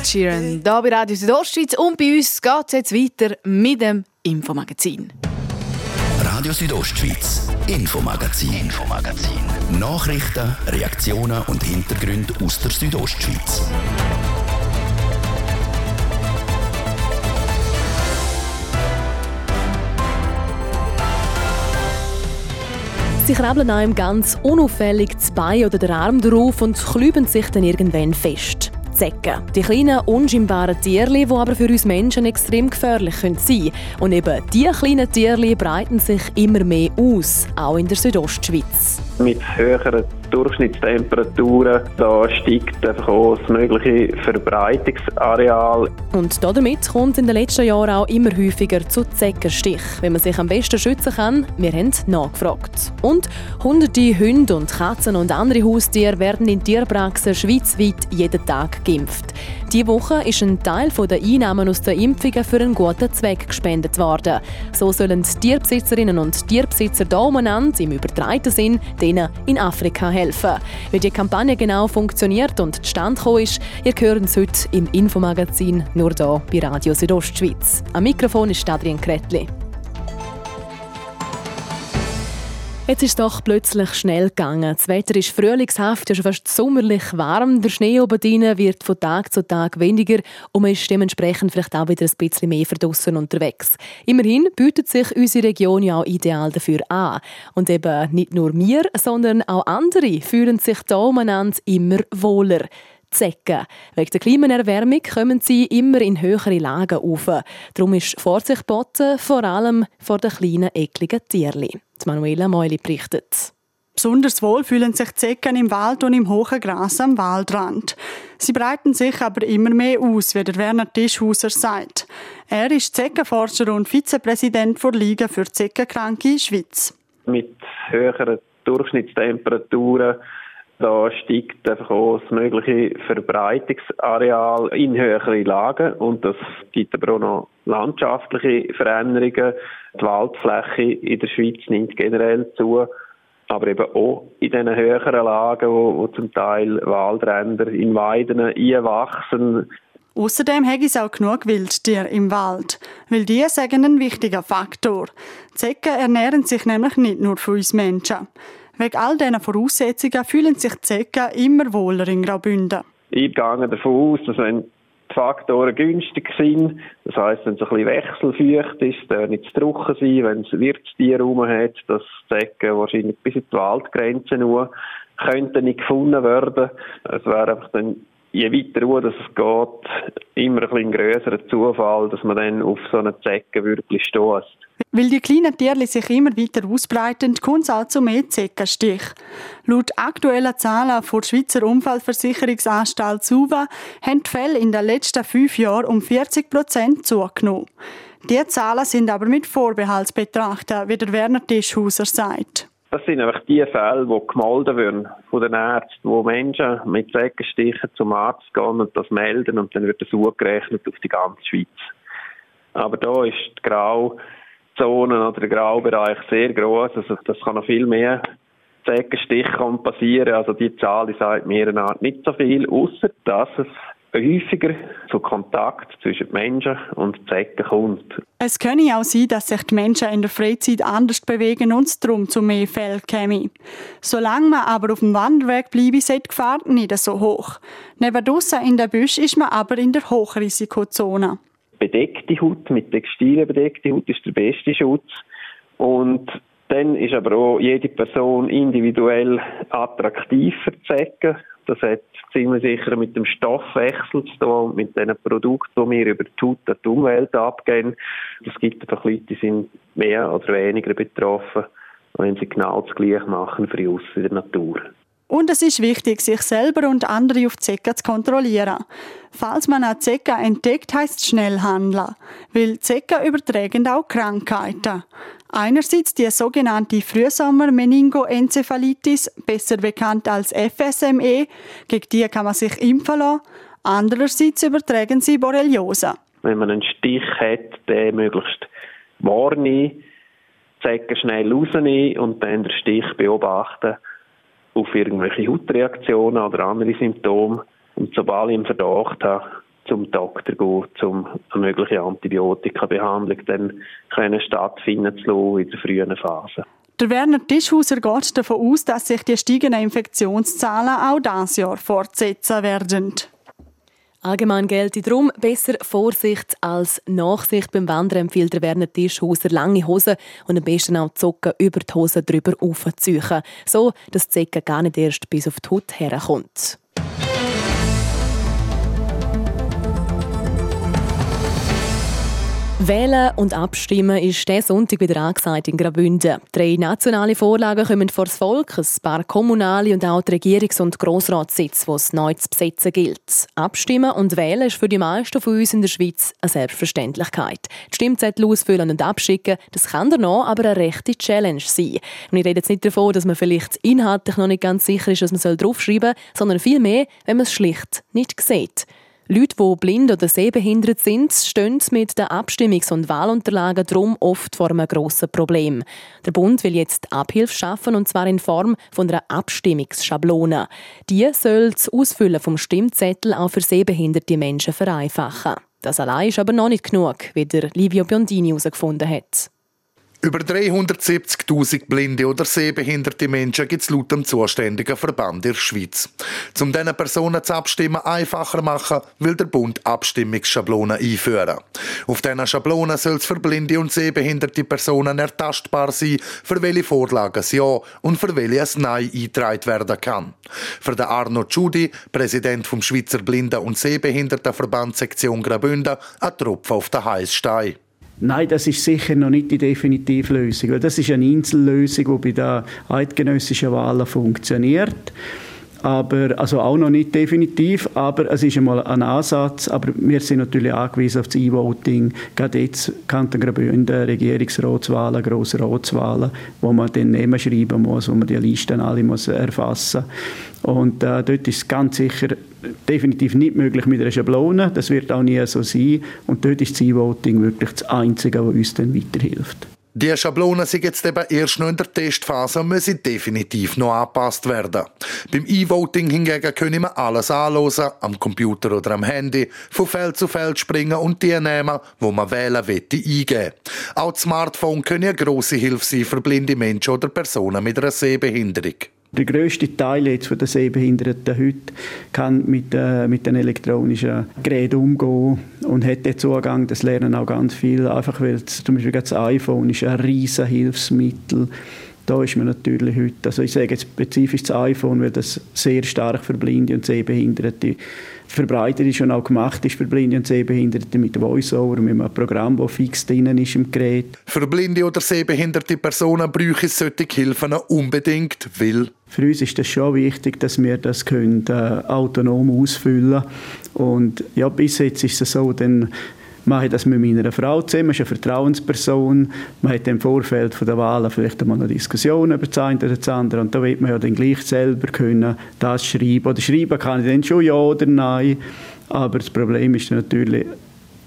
Ed Sheeran, hier bei Radio Südostschweiz und bei uns geht es jetzt weiter mit dem Infomagazin. Radio Südostschweiz, Infomagazin, Infomagazin. Nachrichten, Reaktionen und Hintergründe aus der Südostschweiz. Sie krabbeln einem ganz unauffällig das Bein oder den Arm drauf und klüben sich dann irgendwann fest. Zecken. Die kleinen, unscheinbaren Tierli, die aber für uns Menschen extrem gefährlich sein können. Und eben diese kleinen Tierli breiten sich immer mehr aus, auch in der Südostschweiz. Mit höheren Durchschnittstemperaturen da steigt einfach auch das mögliche Verbreitungsareal. Und damit kommt in den letzten Jahren auch immer häufiger zu Zeckenstich. Wenn man sich am besten schützen kann, wir haben nachgefragt. Und hunderte Hunde und Katzen und andere Haustiere werden in Tierpraxen schweizweit jeden Tag geimpft. Diese Woche ist ein Teil der Einnahmen aus den Impfungen für einen guten Zweck gespendet worden. So sollen Tierbesitzerinnen und Tierbesitzer hier umeinander im übertreiten Sinn denen in Afrika helfen. Wie die Kampagne genau funktioniert und zustande gekommen ist, ihr hört es heute im Infomagazin nur hier bei Radio Südostschweiz. Am Mikrofon ist Adrian Kretli. Jetzt ist es doch plötzlich schnell gegangen. Das Wetter ist frühlingshaft, ja schon fast sommerlich warm. Der Schnee oben drin wird von Tag zu Tag weniger und man ist dementsprechend vielleicht auch wieder ein bisschen mehr verdrossen unterwegs. Immerhin bietet sich unsere Region ja auch ideal dafür an. Und eben nicht nur wir, sondern auch andere fühlen sich hier umeinander immer wohler. Zecken. Wegen der Klimaerwärmung kommen sie immer in höhere Lagen auf. Darum ist Vorsicht geboten, vor allem vor den kleinen, ekligen Tierchen. Manuela Meuli berichtet. Besonders wohl fühlen sich Zecken im Wald und im hohen Gras am Waldrand. Sie breiten sich aber immer mehr aus, wie der Werner Tischhauser sagt. Er ist Zeckenforscher und Vizepräsident der Liga für Zeckenkranke Schweiz. Mit höheren Durchschnittstemperaturen da steigt einfach auch das mögliche Verbreitungsareal in höhere Lagen und das gibt aber auch noch landschaftliche Veränderungen. Die Waldfläche in der Schweiz nimmt generell zu, aber eben auch in diesen höheren Lagen, wo, wo zum Teil Waldränder in Weiden einwachsen. Außerdem hätte es auch genug Wildtiere im Wald, weil die sagen ein wichtiger Faktor. Zecken ernähren sich nämlich nicht nur von uns Menschen. Wegen all diesen Voraussetzungen fühlen sich die Zecken immer wohler in Graubünden. Ich gehe davon aus, dass wenn die Faktoren günstig sind, das heisst, wenn es ein bisschen wechselfeucht ist, darf nicht zu trocken sein, wenn es Wirtstiere rum hat, dass Zecken wahrscheinlich bis in die Waldgrenze nur könnten nicht gefunden werden. Es wäre einfach dann je weiter ruhe es geht, immer ein bisschen grösserer Zufall, dass man dann auf so eine Zecke wirklich stößt. Weil die kleinen Tiere sich immer weiter ausbreiten, kommt es auch mehr Zeckenstich. Laut aktuellen Zahlen der Schweizer Unfallversicherungsanstalt SUVA haben die Fälle in den letzten fünf Jahren um 40 Prozent zugenommen. Diese Zahlen sind aber mit Vorbehalt zu betrachten, wie der Werner Tischhauser sagt. Das sind einfach die Fälle, die gemeldet werden von den Ärzten, wo Menschen mit Zeckenstichen zum Arzt gehen und das melden und dann wird das hochgerechnet auf die ganze Schweiz. Aber da ist die Grauzone oder der Graubereich sehr groß, also das kann noch viel mehr Zeckenstiche passieren. Also die Zahl sagt mir eine Art nicht so viel, außer dass es häufiger zu Kontakt zwischen Menschen und Zecken kommt. Es könne auch sein, dass sich die Menschen in der Freizeit anders bewegen und es darum zu mehr Fällen käme. Solange man aber auf dem Wanderweg bleibe, ist die Gefahr nicht so hoch. Neben draussen in der Büsch ist man aber in der Hochrisikozone. Bedeckte Haut, mit Textilien bedeckte Haut ist der beste Schutz. Und dann ist aber auch jede Person individuell attraktiv für Zecken. Das hat ziemlich sicher mit dem Stoffwechsel zu tun, mit den Produkten, die wir über die Haut an die Umwelt abgeben. Es gibt einfach Leute, die sind mehr oder weniger betroffen, wenn sie genau das Gleiche machen für uns in der Natur. Und es ist wichtig, sich selber und andere auf Zecke zu kontrollieren. Falls man eine Zecke entdeckt, heißt schnell handeln, weil Zecke übertragen auch Krankheiten. Einerseits die sogenannte Frühsommer-Meningoenzephalitis, besser bekannt als FSME, gegen die kann man sich impfen lassen. Andererseits übertragen sie Borreliose. Wenn man einen Stich hat, der möglichst wahrnehmen, Zecken schnell rausnehmen und dann den Stich beobachten auf irgendwelche Hautreaktionen oder andere Symptome. Und sobald ich einen Verdacht habe, zum Doktor gehen, um eine mögliche Antibiotikabehandlung dann können stattfinden zu lassen in der frühen Phase. Der Werner Tischhauser geht davon aus, dass sich die steigenden Infektionszahlen auch dieses Jahr fortsetzen werden. Allgemein gilt darum, besser Vorsicht als Nachsicht. Beim Wandern empfiehlt der Werner Tischhauser lange Hosen und am besten auch die Socken über die Hose drüber aufziehen. So, dass die Zecke gar nicht erst bis auf die Haut herkommt. Wählen und Abstimmen ist diesen Sonntag wieder angesagt in Graubünden. Drei nationale Vorlagen kommen vor das Volk, ein paar kommunale und auch die Regierungs- und Grossratssitze, die es neu zu besetzen gilt. Abstimmen und wählen ist für die meisten von uns in der Schweiz eine Selbstverständlichkeit. Die Stimmzettel ausfüllen und abschicken, das kann danach aber eine rechte Challenge sein. Und ich rede jetzt nicht davon, dass man vielleicht inhaltlich noch nicht ganz sicher ist, was man draufschreiben soll, sondern vielmehr, wenn man es schlicht nicht sieht. Leute, die blind oder sehbehindert sind, stehen mit den Abstimmungs- und Wahlunterlagen drum oft vor einem grossen Problem. Der Bund will jetzt Abhilfe schaffen und zwar in Form von einer Abstimmungsschablone. Die soll das Ausfüllen vom Stimmzettel auch für sehbehinderte Menschen vereinfachen. Das allein ist aber noch nicht genug, wie der Livio Biondini herausgefunden hat. Über 370.000 blinde oder sehbehinderte Menschen gibt es laut dem zuständigen Verband in der Schweiz. Um diesen Personen zu abstimmen einfacher machen, will der Bund Abstimmungsschablonen einführen. Auf diesen Schablonen soll es für blinde und sehbehinderte Personen ertastbar sein, für welche Vorlagen es Ja und für welche es Nein eingetragen werden kann. Für den Arno Giudi, Präsident vom Schweizer Blinden- und Sehbehindertenverband Sektion Graubünden, ein Tropfen auf den heißen Stein. Nein, das ist sicher noch nicht die definitive Lösung, weil das ist eine Insellösung, die bei den eidgenössischen Wahlen funktioniert. Aber, also auch noch nicht definitiv, aber es ist einmal ein Ansatz. Aber wir sind natürlich angewiesen auf das E-Voting, gerade jetzt Kanton Graubünden, Regierungsratswahlen, Grossratswahlen, wo man den Namen schreiben muss, wo man die Listen alle erfassen muss. Und äh, dort ist es ganz sicher definitiv nicht möglich mit einer Schablone. Das wird auch nie so sein. Und dort ist das E-Voting wirklich das Einzige, was uns dann weiterhilft. Die Schablonen sind jetzt eben erst noch in der Testphase und müssen definitiv noch angepasst werden. Beim E-Voting hingegen können wir alles anlösen, am Computer oder am Handy, von Feld zu Feld springen und die nehmen, wo man wählen wette, eingeben. Auch das Smartphone können eine grosse Hilfe sein für blinde Menschen oder Personen mit einer Sehbehinderung. Der grösste Teil jetzt von der Sehbehinderten heute kann mit, äh, mit den elektronischen Geräten umgehen und hat den Zugang. Das lernen auch ganz viele. Einfach weil zum Beispiel das iPhone ist ein riesen Hilfsmittel. Da ist man natürlich heute, also ich sage jetzt spezifisch das iPhone, weil das sehr stark für Blinde und Sehbehinderte verbreitet ist und auch gemacht ist für Blinde und Sehbehinderte mit VoiceOver, mit einem Programm, das fix drin ist im Gerät. Für blinde oder sehbehinderte Personen bräuchte es solche Hilfen unbedingt, weil für uns ist das schon wichtig, dass wir das können, äh, autonom ausfüllen Und ja, bis jetzt ist es so, dann mache ich das mit meiner Frau zusammen, ist eine Vertrauensperson. Man hat im Vorfeld der Wahlen vielleicht einmal eine Diskussion über das eine oder das andere und da wird man ja dann gleich selber können das schreiben. Oder schreiben kann ich dann schon ja oder nein, aber das Problem ist natürlich,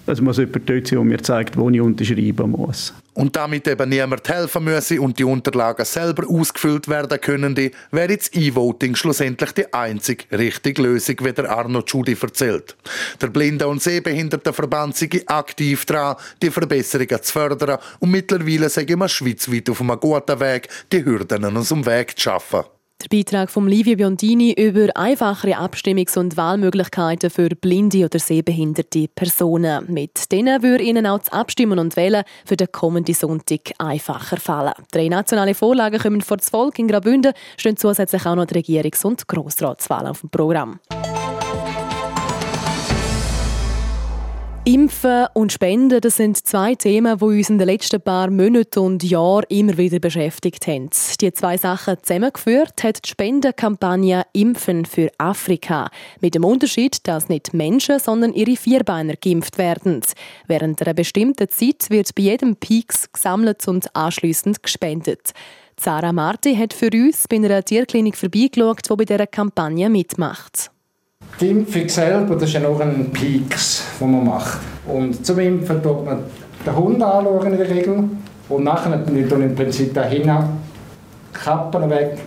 es muss jemand dort sein, der mir zeigt, wo ich unterschreiben muss. Und damit eben niemand helfen müsse und die Unterlagen selber ausgefüllt werden können, wäre das E-Voting schlussendlich die einzige richtige Lösung, wie der Arno Tschudi erzählt. Der Blinde- und Sehbehindertenverband sei aktiv dran, die Verbesserungen zu fördern und mittlerweile sagen wir schweizweit auf einem guten Weg, die Hürden aus dem Weg zu schaffen. Der Beitrag von Livio Biondini über einfachere Abstimmungs- und Wahlmöglichkeiten für blinde oder sehbehinderte Personen. Mit denen würde Ihnen auch das Abstimmen und Wählen für den kommenden Sonntag einfacher fallen. Drei nationale Vorlagen kommen vor das Volk in Graubünden, stehen zusätzlich auch noch die Regierungs- und Grossratswahlen auf dem Programm. Impfen und Spenden, das sind zwei Themen, die uns in den letzten paar Monaten und Jahren immer wieder beschäftigt haben. Die zwei Sachen zusammengeführt hat die Spendenkampagne Impfen für Afrika. Mit dem Unterschied, dass nicht Menschen, sondern ihre Vierbeiner geimpft werden. Während einer bestimmten Zeit wird bei jedem Peaks gesammelt und anschließend gespendet. Sarah Marti hat für uns bei einer Tierklinik vorbeigeschaut, die bei dieser Kampagne mitmacht. Die Impfung selber, das ist ja nur ein Peaks, den man macht. Und zum Impfen tut man den Hund anschauen in der Regel. Und nachher tun ich im Prinzip dahin Kappen weg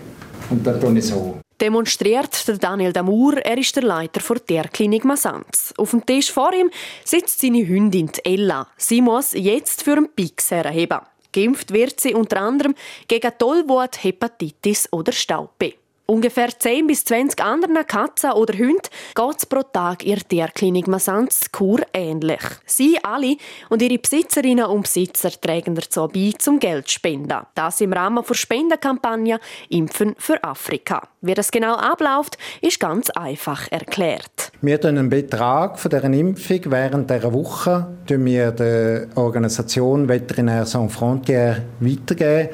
und dann tue ich so. Demonstriert der Daniel Damour, er ist der Leiter der Tierklinik Masanz. Auf dem Tisch vor ihm sitzt seine Hündin Ella. Sie muss jetzt für einen Pix herheben. Geimpft wird sie unter anderem gegen Tollwut, Hepatitis oder Staube. Ungefähr 10 bis 20 anderen Katzen oder Hunden geht es pro Tag in der Tierklinik Masanz Kur ähnlich. Sie alle und ihre Besitzerinnen und Besitzer tragen dazu bei, zum Geld spenden. Das im Rahmen der Spendenkampagne Impfen für Afrika. Wie das genau abläuft, ist ganz einfach erklärt. Wir tun einen Betrag von dieser Impfung während dieser Woche wir der Organisation Veterinär Sans Frontières weitergeben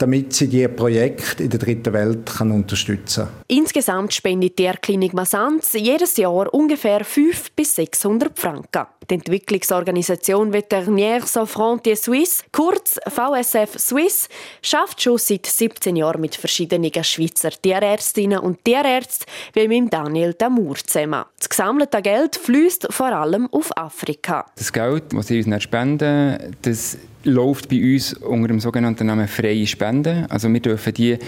damit sie die Projekte in der dritten Welt kann unterstützen kann. Insgesamt spendet die Klinik Masanz jedes Jahr ungefähr 500 bis 600 Franken. Die Entwicklungsorganisation Vétérinaire Sans Frontières Suisse, kurz VSF Swiss, schafft schon seit 17 Jahren mit verschiedenen Schweizer Tierärztinnen und Tierärzten wie mit Daniel Damour zusammen. Das gesammelte Geld fließt vor allem auf Afrika. Das Geld, das sie uns spenden, das läuft bei uns unter dem sogenannten Namen freie Spenden. Also wir dürfen die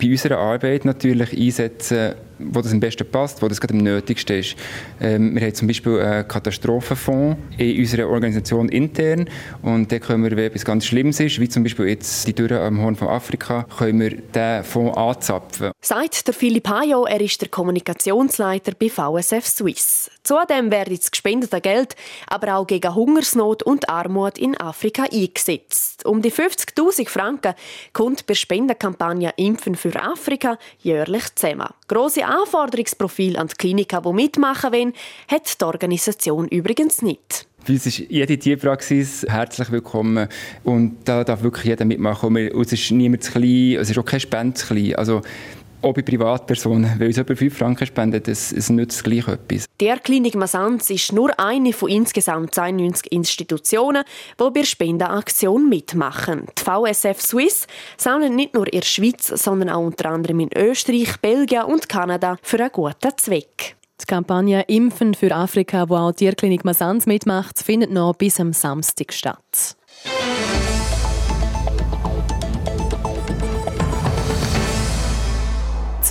bei unserer Arbeit natürlich einsetzen, wo das am besten passt, wo das gerade am nötigsten ist. Ähm, wir haben zum Beispiel einen Katastrophenfonds in unserer Organisation intern und da können wir, wenn etwas ganz Schlimmes ist, wie zum Beispiel jetzt die Dürre am Horn von Afrika, können wir diesen Fonds anzapfen. Sagt der Philipp Hayo, er ist der Kommunikationsleiter bei VSF Swiss. Zudem wird das gespendete Geld aber auch gegen Hungersnot und Armut in Afrika eingesetzt. Um die 50'000 Franken kommt bei Spendenkampagne Impfen für Afrika jährlich zusammen. Grosse Anforderungsprofil an die Kliniken, die mitmachen wollen, hat die Organisation übrigens nicht. Für uns ist jede Tierpraxis herzlich willkommen und da darf wirklich jeder mitmachen. Und es ist niemand zu klein, es ist auch kein Spende zu klein. Also, auch bei Privatpersonen, weil uns etwa 5 Franken spenden, das, das nützt gleich etwas. Der Klinik Masanz ist nur eine von insgesamt 92 Institutionen, die bei der Spendenaktion mitmachen. Die VSF Swiss sammelt nicht nur in der Schweiz, sondern auch unter anderem in Österreich, Belgien und Kanada für einen guten Zweck. Die Kampagne Impfen für Afrika, wo auch die Tierklinik Masanz mitmacht, findet noch bis am Samstag statt.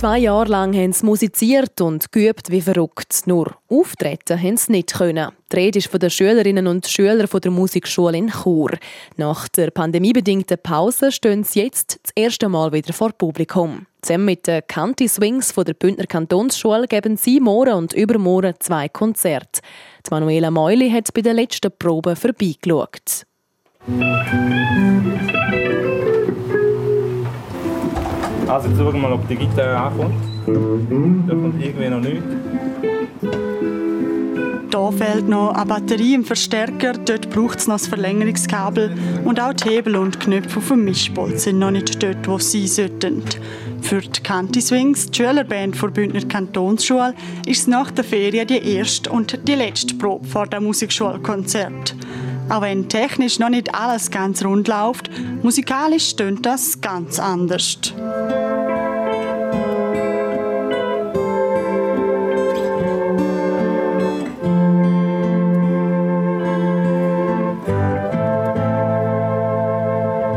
Zwei Jahre lang haben sie musiziert und geübt wie verrückt. Nur auftreten haben sie nicht können. Die Rede ist von den Schülerinnen und Schülern der Musikschule in Chur. Nach der pandemiebedingten Pause stehen sie jetzt das erste Mal wieder vor Publikum. Zusammen mit den Canti Swings von der Bündner Kantonsschule geben sie morgen und übermorgen zwei Konzerte. Die Manuela Meuli hat bei der letzten Probe vorbeigeschaut. Also jetzt schauen wir mal, ob die Gitarre ankommt. Da kommt irgendwie noch nichts. Hier fehlt noch eine Batterie im Verstärker, dort braucht es noch das Verlängerungskabel und auch die Hebel und Knöpfe auf dem Mischpult sind noch nicht dort, wo sie sollten. Für die Canti Swings, die Schülerband der Bündner Kantonsschule, ist es nach der Ferien die erste und die letzte Probe vor dem Musikschulkonzert. Auch wenn technisch noch nicht alles ganz rund läuft, musikalisch stönt das ganz anders.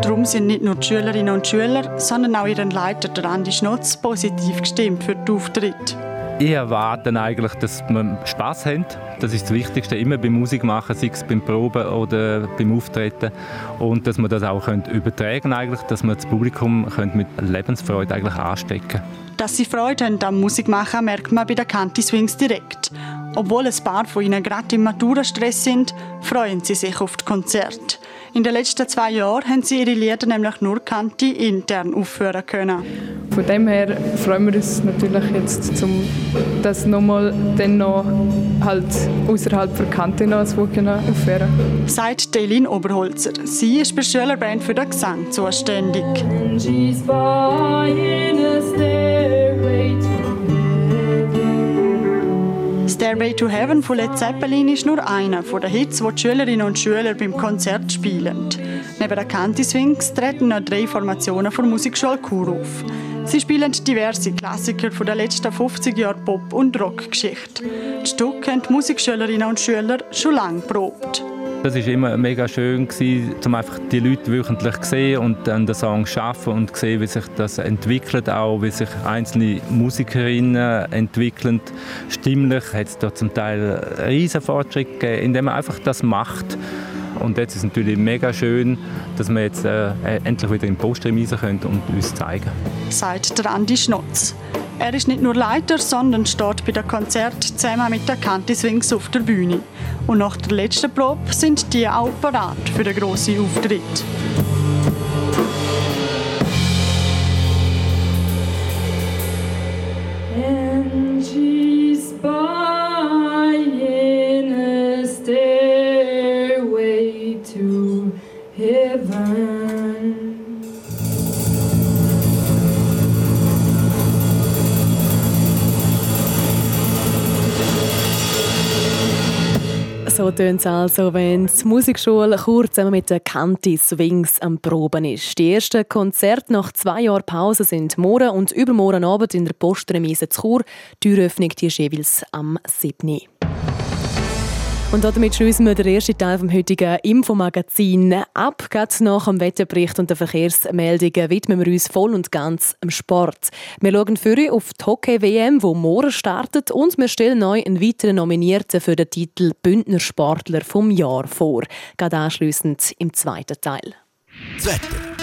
Darum sind nicht nur die Schülerinnen und Schüler, sondern auch ihren Leiter, der Schnotz, positiv gestimmt für den Auftritt. Ich erwarte eigentlich, dass wir Spass haben. Das ist das Wichtigste, immer beim Musikmachen, sei es beim Proben oder beim Auftreten. Und dass wir das auch übertragen können, dass wir das Publikum mit Lebensfreude eigentlich anstecken Dass sie Freude haben am Musikmachen, merkt man bei den Canti Swings direkt. Obwohl ein paar von ihnen gerade im Maturastress sind, freuen sie sich auf das Konzert. In den letzten zwei Jahren haben sie ihre Lieder nämlich nur Kanti intern aufführen können. Von dem her freuen wir uns natürlich jetzt, um das nochmal dann noch halt außerhalb der Kante noch als aufführen Sagt Delin Oberholzer. Sie ist bei Schülerband für den Gesang zuständig. Stairway to Heaven von Led Zeppelin ist nur einer von den Hits, die die Schülerinnen und Schüler beim Konzert spielen. Neben den Canti Swings treten noch drei Formationen von Musikschule Chur auf. Sie spielen diverse Klassiker von den letzten 50 Jahren Pop- und Rockgeschichte. Die Stücke haben die Musikschülerinnen und Schüler schon lange probt. Das ist immer mega schön um einfach die Leute wöchentlich zu sehen und dann den Song schaffen und sehen, wie sich das entwickelt, auch wie sich einzelne Musikerinnen entwickeln. Stimmlich hat es da zum Teil riesen Fortschritte gegeben, indem man einfach das macht. Und jetzt ist es natürlich mega schön, dass wir jetzt äh, endlich wieder im Poststream rein können und uns zeigen. Sagt der Andi Schnotz. Er ist nicht nur Leiter, sondern steht bei dem Konzert zusammen mit der Kanti Swings auf der Bühne. Und nach der letzten Probe sind die auch parat für den grossen Auftritt. Buying a stairway to heaven. So tönt es also, wenn die Musikschule kurz mit den Kanti Swings am Proben ist. Die ersten Konzerte nach zwei Jahren Pause sind morgen und übermorgen Abend in der Postremise zu Chur. Die Türöffnung die ist jeweils am 7. Und damit schließen wir den ersten Teil vom heutigen Infomagazin ab. Gerade nach dem Wetterbericht und den Verkehrsmeldungen widmen wir uns voll und ganz dem Sport. Wir schauen für auf die Hockey-WM, wo morgen startet, und wir stellen neu einen weiteren Nominierten für den Titel Bündner Sportler vom Jahr vor. Gerade anschliessend im zweiten Teil. Das Wetter.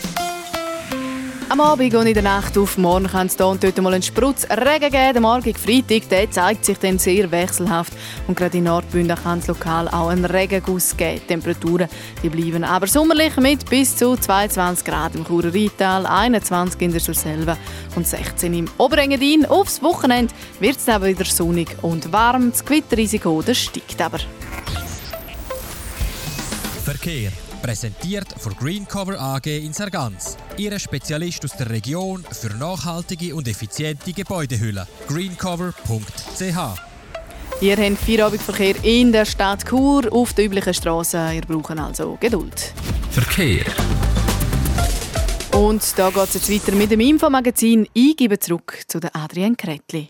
Am Abend und in der Nacht auf morgen kann es hier und dort mal einen Sprutz Regen geben. Der morgige Freitag der zeigt sich dann sehr wechselhaft. Und gerade in Nordbünden kann es lokal auch einen Regenguss geben. Die Temperaturen die bleiben aber sommerlich mit bis zu 22 Grad im Churer Rheintal, 21 in der Surselva und 16 im Oberengadin. Aufs Wochenende wird es dann wieder sonnig und warm. Das Gewitterrisiko das steigt aber. Verkehr. Präsentiert von Greencover AG in Sargans. Ihre Spezialist aus der Region für nachhaltige und effiziente Gebäudehüllen. greencover.ch Ihr habt Feierabendverkehr in der Stadt Chur auf den üblichen Strassen. Ihr braucht also Geduld. Verkehr. Und da geht es jetzt weiter mit dem Infomagazin. Ich gebe zurück zu der Adrienne Kretli.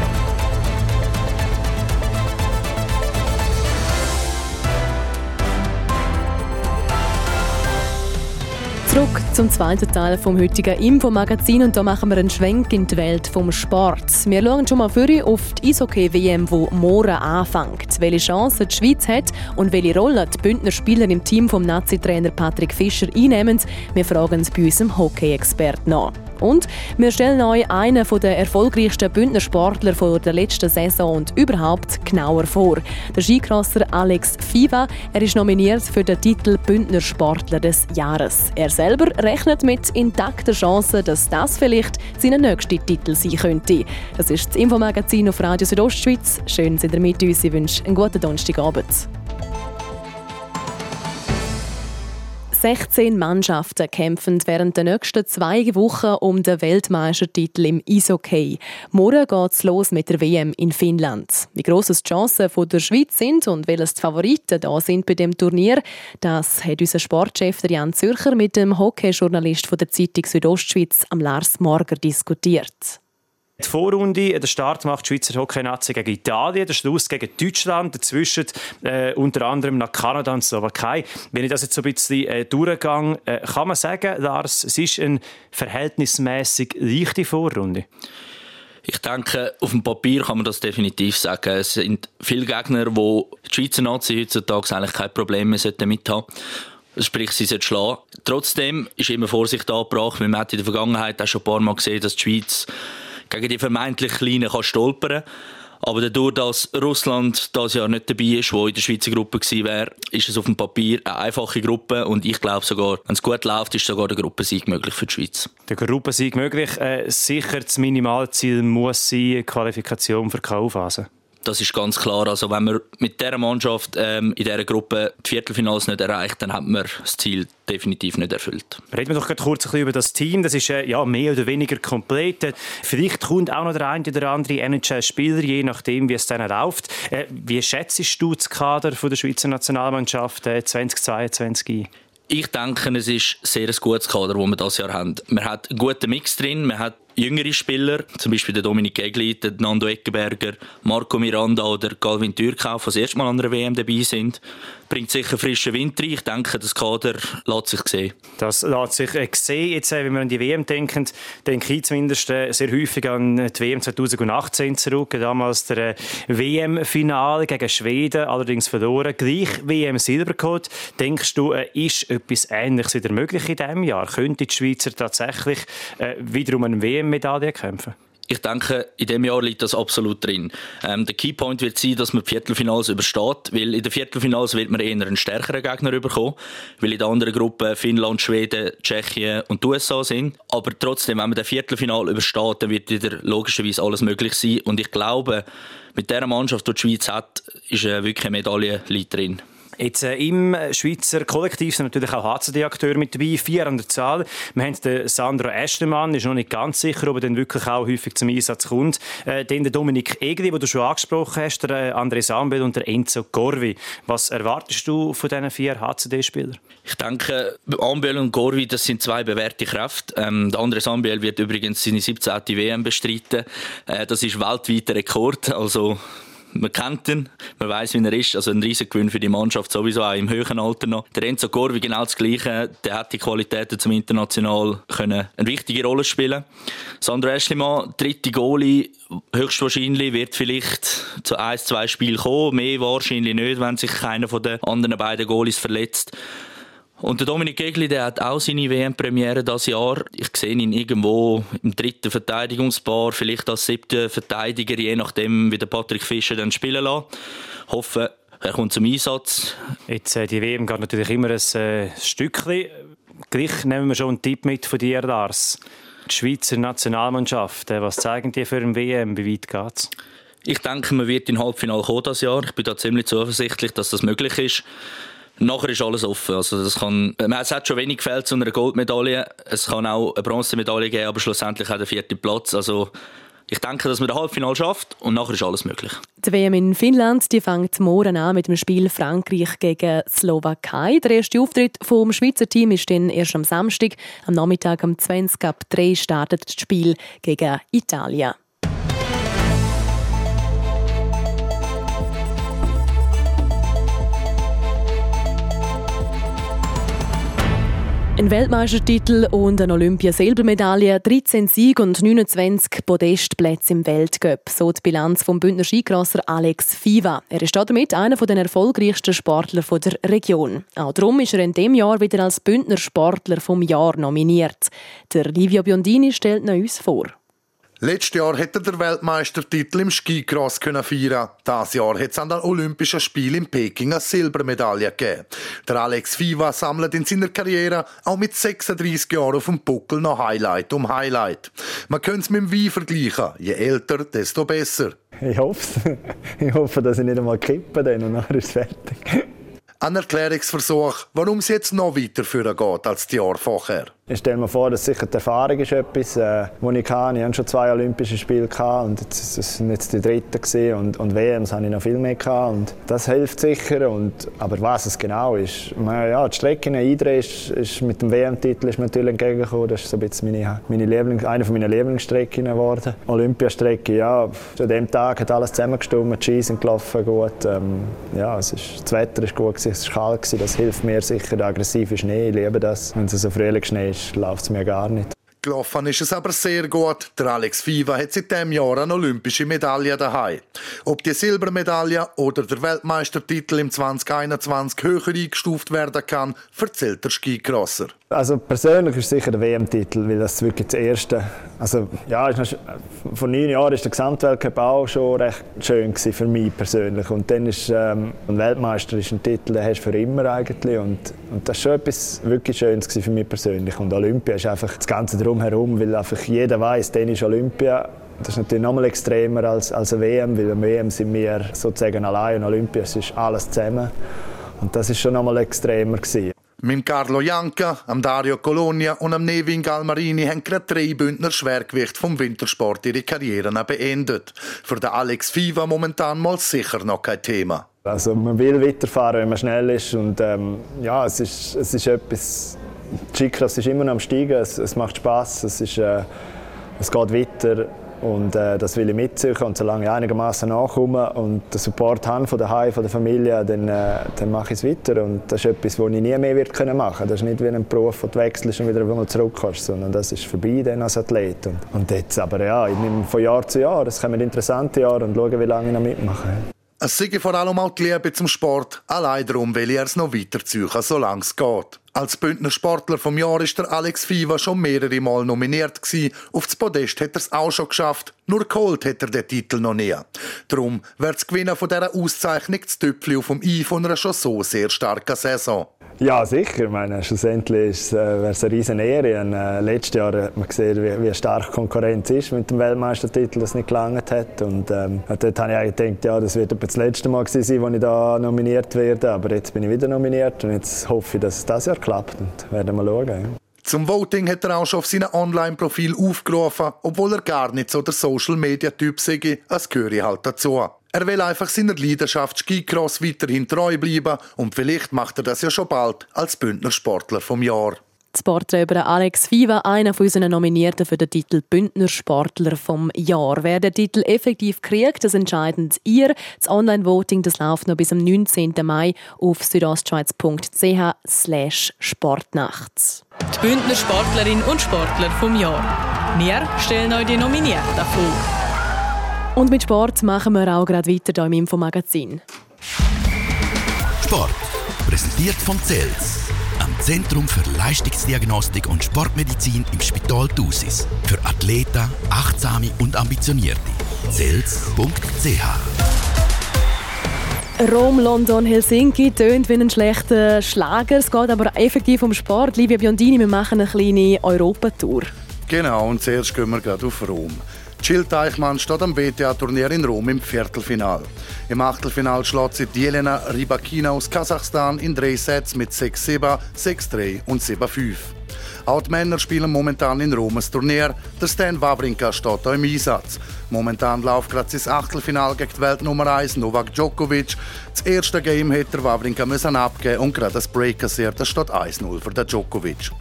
Zurück zum zweiten Teil vom heutigen Infomagazin und da machen wir einen Schwenk in die Welt vom Sport. Wir schauen schon mal für auf die Eishockey-WM, wo morgen anfängt. Welche Chancen die Schweiz hat und welche Rolle die Bündner Spieler im Team vom Nazi-Trainer Patrick Fischer einnehmen, wir fragen es bei unserem Hockey-Experten nach. Und wir stellen euch einen der erfolgreichsten Bündner Sportler der letzten Saison und überhaupt genauer vor. Der Skicrosser Alex Fiva, er ist nominiert für den Titel Bündner Sportler des Jahres. Er selber rechnet mit intakter Chance, dass das vielleicht sein nächster Titel sein könnte. Das ist das Infomagazin auf Radio Südostschweiz. Schön, dass ihr mit uns. Ich wünsche einen guten Donnerstagabend. 16 Mannschaften kämpfen während der nächsten zwei Wochen um den Weltmeistertitel im Eishockey. Morgen geht es los mit der WM in Finnland. Wie gross die Chancen der Schweiz sind und welches die Favoriten da sind bei dem Turnier, das hat unser Sportchef Jan Zürcher mit dem Hockeyjournalist von der Zeitung Südostschweiz, am Lars Morger, diskutiert. Die Vorrunde, der Start macht die Schweizer Hockey-Nazi gegen Italien, der Schluss gegen Deutschland, dazwischen äh, unter anderem nach Kanada und Slowakei. Wenn ich das jetzt so ein bisschen äh, durchgehe, äh, kann man sagen, Lars, es ist eine verhältnismäßig leichte Vorrunde. Ich denke, auf dem Papier kann man das definitiv sagen. Es sind viele Gegner, wo die Schweizer Nazi heutzutage eigentlich kein Problem mehr damit haben Sprich, sie sollten schlagen. Trotzdem ist immer Vorsicht angebracht. Man hat in der Vergangenheit auch schon ein paar Mal gesehen, dass die Schweiz gegen die vermeintlich Kleinen kann stolpern aber dadurch, dass Russland das Jahr nicht dabei ist, wo in der Schweizer Gruppe gewesen wäre, ist es auf dem Papier eine einfache Gruppe und ich glaube sogar, wenn es gut läuft, ist sogar der Gruppensieg möglich für die Schweiz. Der Gruppensieg möglich. Äh, sicher das Minimalziel muss sein, Qualifikation für die K.O.-Phase. Das ist ganz klar. Also wenn man mit dieser Mannschaft ähm, in dieser Gruppe die Viertelfinals nicht erreicht, dann hat man das Ziel definitiv nicht erfüllt. Reden wir doch kurz ein bisschen über das Team. Das ist äh, ja mehr oder weniger komplett. Vielleicht kommt auch noch der eine oder andere NHL-Spieler, je nachdem, wie es dann läuft. Äh, wie schätzt du das Kader von der Schweizer Nationalmannschaft äh, 2022 ein? Ich denke, es ist ein sehr gutes Kader, das wir dieses Jahr haben. Man hat einen guten Mix drin, man hat jüngere Spieler, zum Beispiel der Dominik Egli, der Nando Eckenberger, Marco Miranda oder Calvin Türkau, die das erste Mal an einer WM dabei sind, bringt sicher frischen Wind rein. Ich denke, das Kader lässt sich sehen. Das lässt sich äh, sehen. Jetzt, äh, wenn wir an die WM denken, denke ich zumindest äh, sehr häufig an die WM 2018 zurück. Damals der WM-Finale gegen Schweden, allerdings verloren. Gleich WM-Silber geholt. Denkst du, ist etwas Ähnliches wieder möglich in diesem Jahr? Könnte die Schweizer tatsächlich wiederum eine WM WM-Medaille kämpfen? Ich denke, in diesem Jahr liegt das absolut drin. Ähm, der Keypoint wird sein, dass man die Viertelfinals übersteht, weil in den Viertelfinals wird man eher einen stärkeren Gegner bekommen, weil in der anderen Gruppe Finnland, Schweden, Tschechien und die USA sind. Aber trotzdem, wenn man das Viertelfinal übersteht, dann wird wieder logischerweise alles möglich sein. Und ich glaube, mit der Mannschaft, die die Schweiz hat, ist äh, wirklich eine Medaille drin. Jetzt, äh, Im Schweizer Kollektiv sind natürlich auch HCD-Akteure mit dabei, vier an der Zahl. Wir haben den Sandro Eschlemann, ist noch nicht ganz sicher, ob er dann wirklich auch häufig zum Einsatz kommt. Äh, den der Dominik Egli, den du schon angesprochen hast, der äh, André Sambel und der Enzo Gorvi. Was erwartest du von diesen vier HCD-Spielern? Ich denke, Ambel und Gorvi, das sind zwei bewährte Kräfte. Ähm, der André Sambel wird übrigens seine 17. WM bestreiten. Äh, das ist weltweiter Rekord, also man kennt ihn, man weiß, wie er ist. Also ein riesiger Gewinn für die Mannschaft, sowieso auch im höheren Alter noch. Der Enzo Corvi genau das Gleiche. Der hat die Qualitäten zum international können eine wichtige Rolle spielen. Sandro Eschlimann, dritte Goalie, höchstwahrscheinlich wird vielleicht zu ein, zwei Spielen kommen. Mehr wahrscheinlich nicht, wenn sich keiner von den anderen beiden Goalies verletzt. Und der Dominik Egli, der hat auch seine WM-Premiere dieses Jahr. Ich sehe ihn irgendwo im dritten Verteidigungspaar, vielleicht als siebter Verteidiger, je nachdem, wie der Patrick Fischer dann spielen lässt. Hoffe, er kommt zum Einsatz. Jetzt, äh, die WM geht natürlich immer ein äh, Stückchen. Gleich nehmen wir schon einen Tipp mit von dir, Lars. Die Schweizer Nationalmannschaft, äh, was zeigen die für ein WM? Wie weit geht's? Ich denke, man wird in Halbfinale kommen dieses Jahr. Ich bin da ziemlich zuversichtlich, dass das möglich ist. Nachher ist alles offen. Also das kann, es hat schon wenig gefällt zu einer Goldmedaille. Es kann auch eine Bronzemedaille geben, aber schlussendlich auch der vierte Platz. Also ich denke, dass man das Halbfinale schafft und nachher ist alles möglich. Die WM in Finnland die fängt morgen an mit dem Spiel Frankreich gegen Slowakei. Der erste Auftritt vom Schweizer Team ist dann erst am Samstag. Am Nachmittag um 20 ab 3 startet das Spiel gegen Italien. Ein Weltmeistertitel und eine Olympia-Silbermedaille, 13 Sieg und 29 Podestplätze im Weltcup. So die Bilanz vom Bündner Skikrosser Alex Fiva. Er ist damit einer der erfolgreichsten Sportler der Region. Auch darum ist er in diesem Jahr wieder als Bündner Sportler vom Jahr nominiert. Der Livio Biondini stellt ihn uns vor. Letztes Jahr hätte er den Weltmeistertitel im Skicross können feiern. Dieses Jahr hat es an den Olympischen Spielen in Peking eine Silbermedaille gegeben. Der Alex Fiva sammelt in seiner Karriere auch mit 36 Jahren auf dem Buckel noch Highlight um Highlight. Man könnte es mit dem Wein vergleichen. Je älter, desto besser. Ich hoffe es. Ich hoffe, dass ich nicht einmal kippe dann und dann ist es fertig. Ein Erklärungsversuch, warum es jetzt noch weiter geht als die Jahre vorher. Ich stelle mir vor, dass sicher die Erfahrung ist etwas, äh, die ich kann. Ich hatte schon zwei Olympische Spiele gehabt und jetzt, das sind jetzt die dritten und, und WMs habe ich noch viel mehr gehabt und das hilft sicher. Und, aber was es genau ist, ja, die Strecke in Idre ist, ist mit dem WM-Titel ist mir natürlich entgegengekommen. Das ist so ein bisschen meine, meine Lieblings, eine meiner Lieblingsstrecken geworden. Olympiastrecke, ja, an dem Tag hat alles zusammengestimmt, die Ski sind gelaufen gut. Ähm, ja, es ist, das Wetter ist gut, es war kalt, das hilft mir sicher. Der aggressive Schnee, ich liebe das, wenn es so Frühlingsschnee ist ist, läuft es mir gar nicht. Gelaufen ist es aber sehr gut. Der Alex Fiva hat seit diesem Jahr eine olympische Medaille daheim. Ob die Silbermedaille oder der Weltmeistertitel im 2021 höher eingestuft werden kann, erzählt der Skicrosser. Also persönlich ist sicher der WM-Titel, weil das wirklich das erste. Also ja, vor neun Jahren ist der Gesamtweltcup auch schon recht schön für mich persönlich. Und dann ist ähm, ein Weltmeister ist ein Titel, den hast du für immer eigentlich. Und, und das ist schon etwas wirklich Schönes für mich persönlich. Und Olympia ist einfach das Ganze drumherum, weil einfach jeder weiß, dann ist Olympia Das ist natürlich noch mal extremer als, als eine WM, weil eine WM sind wir sozusagen allein und Olympia ist alles zusammen. Und das ist schon noch mal extremer gewesen. Mit Carlo Janka, am Dario Colonia und am Nevin Galmarini haben gerade drei Bündner Schwergewicht vom Wintersport ihre Karrieren beendet. Für den Alex Fiva momentan mal sicher noch kein Thema. Also man will weiterfahren, wenn man schnell ist und ähm, ja, es ist, es ist etwas, die Skicross ist immer noch am Steigen, es, es macht Spaß, es, äh, es geht weiter und äh, das will ich mitziehen und solange ich einigermaßen nachkomme und den Support habe von daheim, von der Familie, dann, äh, dann mache ich es weiter. Und das ist etwas, was ich nie mehr wird können machen Das ist nicht wie ein Beruf, wo du wechselst und wieder zurückkommst, sondern das ist vorbei dann als Athlet. Und, und jetzt aber ja, ich nehme von Jahr zu Jahr, es kommen interessante Jahre und schaue, wie lange ich noch mitmache. Es sei vor allem auch die Liebe zum Sport. Allein darum will er es noch weiterziehen, solange es geht. Als Bündner Sportler vom Jahr ist der Alex Fiva schon mehrere Mal nominiert gewesen. Auf das Podest hat er es auch schon geschafft. Nur geholt hat er den Titel noch nie. Darum wird das Gewinnen von dieser Auszeichnung das Tüpfchen auf dem I von einer schon so sehr starken Saison. Ja, sicher. Ich meine, schlussendlich äh, wäre es eine riesen Ehre. äh, letztes Jahr hat man gesehen, wie, wie stark Konkurrenz ist mit dem Weltmeistertitel, das nicht gelangt hat. Und ähm, dort habe ich eigentlich gedacht, ja, das wird das letzte Mal sein, wo ich da nominiert werde. Aber jetzt bin ich wieder nominiert und jetzt hoffe ich, dass es dieses Jahr klappt. Und werden wir schauen. Ja. Zum Voting hat er auch schon auf seinem Online-Profil aufgerufen, obwohl er gar nicht so der Social-Media-Typ sei, als gehöre halt dazu. Er will einfach seiner Leidenschaft Skicross weiterhin treu bleiben und vielleicht macht er das ja schon bald als Bündner Sportler vom Jahr. Das Porträt über Alex Fiva, einer von unseren Nominierten für den Titel Bündner Sportler vom Jahr. Wer den Titel effektiv kriegt, das entscheidet ihr. Das Online-Voting läuft noch bis am 19. Mai auf südostschweiz.ch slash sportnachts. Die Bündner Sportlerin und Sportler vom Jahr. Wir stellen euch die Nominierten vor. Und mit Sport machen wir auch gerade weiter hier im Infomagazin. Sport. Präsentiert von CELS. Am Zentrum für Leistungsdiagnostik und Sportmedizin im Spital Thusis. Für Athleten, Achtsame und Ambitionierte. CELS.ch Rom, London, Helsinki tönt wie ein schlechter Schlager. Es geht aber effektiv um Sport. Livia Biondini, wir machen eine kleine Europatour. Genau, und zuerst gehen wir gerade auf Rom. Jill Teichmann steht am WTA-Turnier in Rom im Viertelfinal. Im Achtelfinal schlägt sie Jelena Rybakina aus Kasachstan in drei Sets mit 6-7, 6-3 und 7-5. Auch die Männer spielen momentan in Rom ein Turnier. Der Stan Wawrinka steht hier im Einsatz. Momentan läuft gerade sein Achtelfinal gegen die Weltnummer 1 Novak Djokovic. Das erste Game hätte Wawrinka müssen abgeben und gerade das Break kassiert. Das steht 1-0 für den Djokovic.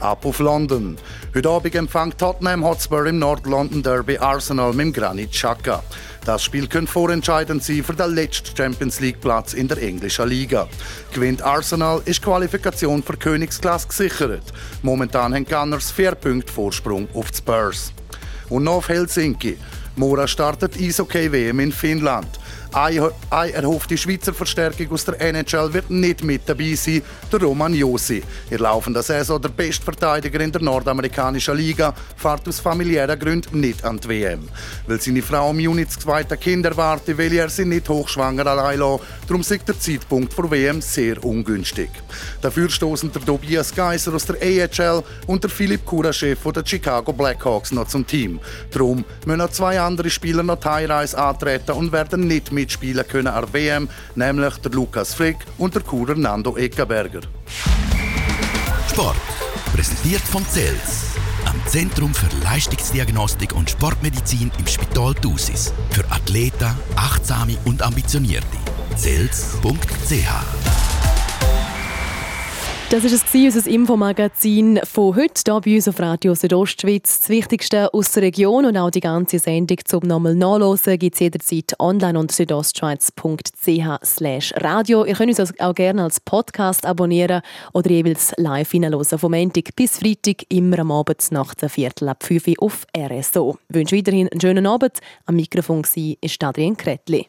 Ab auf London. Heute Abend empfängt Tottenham Hotspur im Nord-London Derby Arsenal mit Granit Xhaka. Das Spiel könnte vorentscheidend sein für den letzten Champions League Platz in der englischen Liga. Gewinnt Arsenal ist Qualifikation für Königsklasse gesichert. Momentan haben Gunners vier Punkte Vorsprung auf die Spurs. Und noch auf Helsinki. Mora startet Eishockey-WM in Finnland. Eine erhoffte Schweizer Verstärkung aus der NHL wird nicht mit dabei sein, der Roman Josi. In laufender Saison der Bestverteidiger in der nordamerikanischen Liga, fährt aus familiären Gründen nicht an die WM. Weil seine Frau im Juni das zweite Kind erwartet, will er sie nicht hochschwanger allein lassen. Darum ist der Zeitpunkt für WM sehr ungünstig. Dafür stoßen der Tobias Geiser aus der AHL und der Philipp Kuraschew von der Chicago Blackhawks noch zum Team. Darum müssen noch zwei andere Spieler noch die Heimreise antreten und werden nicht mit mitspielen können an der WM, nämlich der Lukas Frick und der Kurer Nando Eckenberger. Sport, präsentiert von CELS, am Zentrum für Leistungsdiagnostik und Sportmedizin im Spital Thusis. Für Athleten, Achtsame und Ambitionierte. CELS.ch das war unser Infomagazin von heute hier bei uns auf Radio Südostschweiz. Das Wichtigste aus der Region und auch die ganze Sendung zum nochmal nachlesen gibt es jederzeit online unter südostschweiz.ch radio. Ihr könnt uns auch gerne als Podcast abonnieren oder jeweils live hineinhören. Vom Montag bis Freitag immer am Abend nach der Viertel ab 5 Uhr auf RSO. Ich wünsche weiterhin einen schönen Abend. Am Mikrofon war Adrian Kretli.